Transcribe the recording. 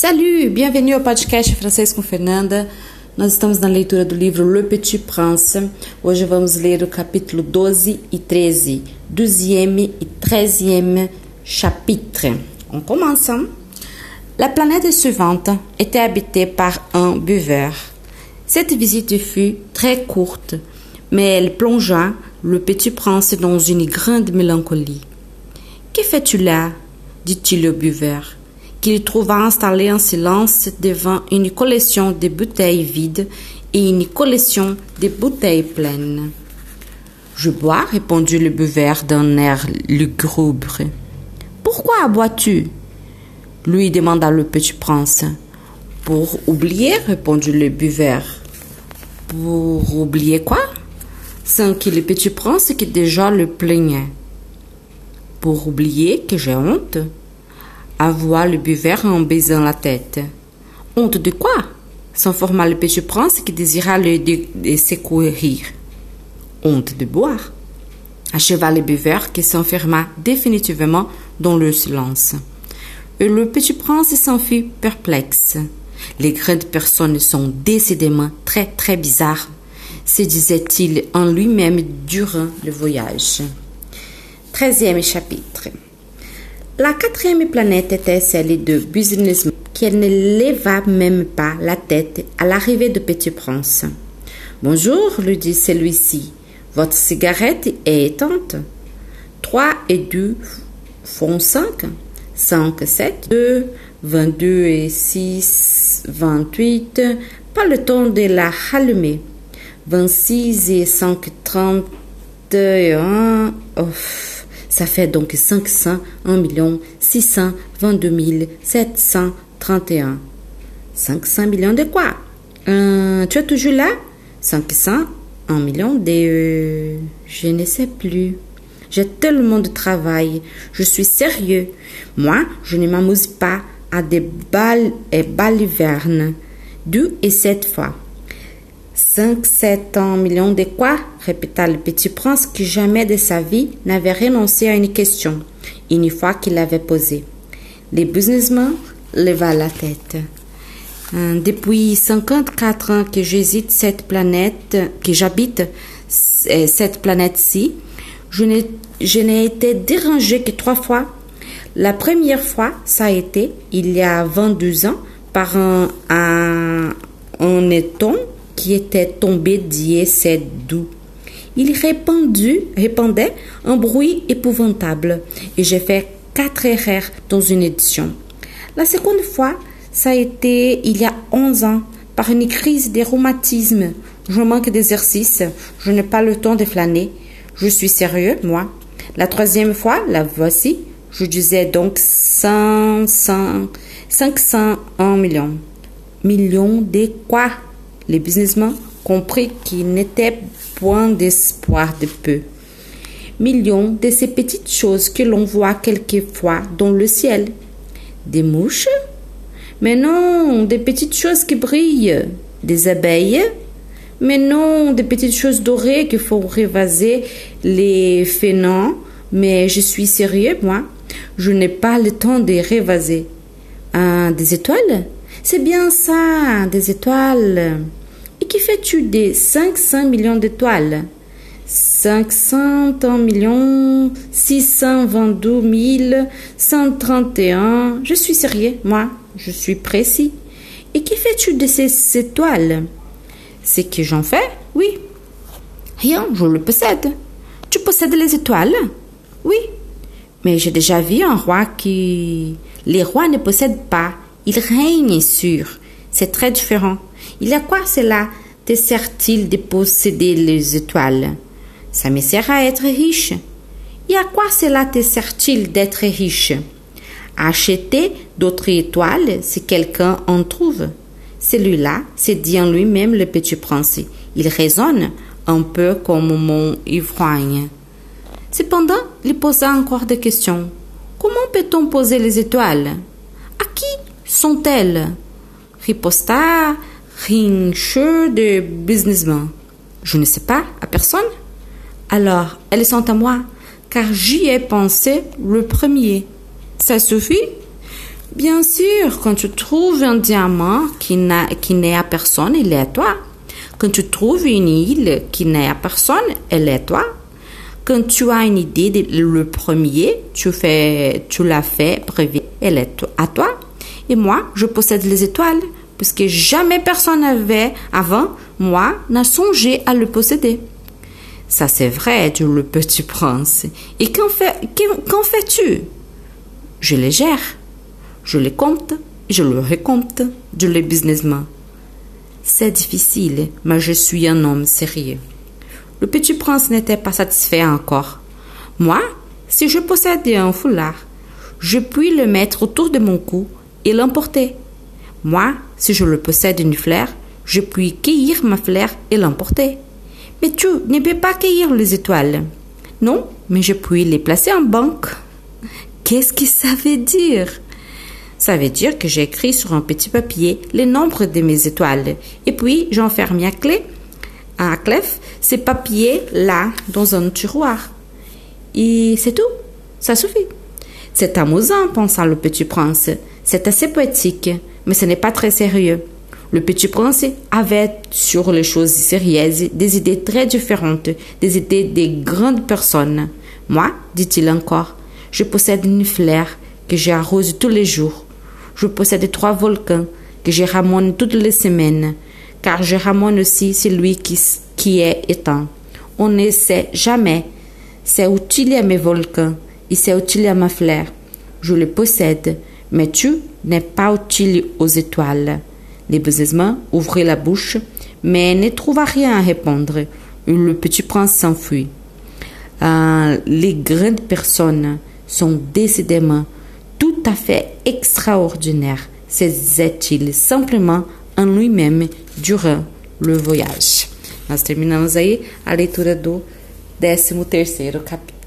Salut, bienvenue ao podcast Francês com Fernanda. Nós estamos na leitura do livro Le Petit Prince. Hoje vamos ler o capítulo 12 e 13, 12e e 13e chapitre. On commence. La planète suivante était habitée par un buveur. Cette visite fut très courte, mais elle plongea le petit prince dans une grande mélancolie. Que fais-tu là? dit-il au buveur qu'il trouva installé en silence devant une collection de bouteilles vides et une collection de bouteilles pleines. Je bois, répondit le buveur d'un air lugubre. Pourquoi bois-tu? lui demanda le petit prince. Pour oublier, répondit le buveur. Pour oublier quoi? Sans que le petit prince qui déjà le plaignait. Pour oublier que j'ai honte? Avoua le buveur en baisant la tête. Honte de quoi? s'informa le petit prince qui désira le de, secourir. Honte de boire? acheva le buveur qui s'enferma définitivement dans le silence. Le petit prince s'enfuit perplexe. Les grandes personnes sont décidément très très bizarres, se disait-il en lui-même durant le voyage. Treizième chapitre. La quatrième planète était celle de Business qui ne leva même pas la tête à l'arrivée du petit prince. Bonjour, lui dit celui-ci. Votre cigarette est éteinte. Trois et deux font cinq. Cinq, sept, deux, vingt-deux et six, vingt-huit. Pas le temps de la rallumer. Vingt-six et cinq, trente et un. Ça fait donc 501 622 731. 500 millions de quoi? Euh, Tu es toujours là? 501 millions de... Euh, je ne sais plus. J'ai tellement de travail. Je suis sérieux. Moi, je ne m'amuse pas à des balles et balivernes. Deux et sept fois. Cinq, sept ans, millions de quoi? répéta le petit prince qui jamais de sa vie n'avait renoncé à une question, une fois qu'il l'avait posée. Le businessman leva la tête. Euh, depuis 54 ans que j'hésite cette planète, que j'habite euh, cette planète-ci, je n'ai été dérangé que trois fois. La première fois, ça a été il y a 22 ans par un, un, un éton qui était tombé ses doux. Il répandit, répandait un bruit épouvantable et j'ai fait quatre erreurs dans une édition. La seconde fois, ça a été il y a 11 ans par une crise de rhumatisme. Je manque d'exercice, je n'ai pas le temps de flâner. Je suis sérieux, moi. La troisième fois, la voici. Je disais donc 500, 501 millions. Millions de quoi? Les businessmen comprit qu'il n'était point d'espoir de peu. Millions de ces petites choses que l'on voit quelquefois dans le ciel. Des mouches? Mais non, des petites choses qui brillent. Des abeilles? Mais non, des petites choses dorées qui font rêvaser les fainéants. Mais je suis sérieux, moi. Je n'ai pas le temps de rêvaser. Ah, des étoiles? C'est bien ça, des étoiles. Et qui fais-tu des 500 millions d'étoiles? 501 millions 622 131. Je suis sérieux, moi, je suis précis. Et qui fais-tu de ces étoiles? C'est que j'en fais, oui. Rien, je le possède. Tu possèdes les étoiles? Oui. Mais j'ai déjà vu un roi qui... Les rois ne possèdent pas, ils règnent sur. C'est très différent. Il a quoi cela? Te sert-il de posséder les étoiles? Ça me sert à être riche. Et à quoi cela? Te sert-il d'être riche? Acheter d'autres étoiles si quelqu'un en trouve. Celui-là, c'est dit en lui-même le petit prince. Il raisonne un peu comme mon ivrogne. Cependant, il posa encore des questions. Comment peut-on poser les étoiles? Sont-elles? Riposta Rincheux de businessman. Je ne sais pas, à personne? Alors, elles sont à moi, car j'y ai pensé le premier. Ça suffit? Bien sûr, quand tu trouves un diamant qui n'est à personne, il est à toi. Quand tu trouves une île qui n'est à personne, elle est à toi. Quand tu as une idée, le premier, tu, fais, tu l'as fait brevet, elle est à toi. Et moi, je possède les étoiles, puisque jamais personne n'avait, avant moi, n'a songé à le posséder. Ça c'est vrai, dit le petit prince. Et qu'en fais-tu? Je les gère. Je les compte, je le recompte, dit le businessman. C'est difficile, mais je suis un homme sérieux. Le petit prince n'était pas satisfait encore. Moi, si je possédais un foulard, je puis le mettre autour de mon cou et l'emporter. Moi, si je le possède une fleur, je puis cueillir ma fleur et l'emporter. Mais tu ne peux pas cueillir les étoiles. Non, mais je puis les placer en banque. Qu'est-ce que ça veut dire? Ça veut dire que j'écris sur un petit papier les nombres de mes étoiles et puis j'enferme à clé à clef ces papiers-là dans un tiroir. Et c'est tout. Ça suffit. C'est amusant, pensa le petit prince. C'est assez poétique, mais ce n'est pas très sérieux. Le petit prince avait sur les choses sérieuses des idées très différentes, des idées des grandes personnes. Moi, dit-il encore, je possède une fleur que j'arrose tous les jours. Je possède trois volcans que je toutes les semaines car je ramène aussi celui qui, est éteint. On ne sait jamais. C'est utile à mes volcans et c'est utile à ma fleur. Je le possède, mais tu n'es pas utile aux étoiles. Les businessmen ouvrit la bouche, mais ne trouva rien à répondre. Le petit prince s'enfuit. Euh, les grandes personnes sont décidément tout à fait extraordinaires, c'est il simplement en lui-même durant le voyage? Nós terminamos aí a leitura do 13 terceiro capítulo.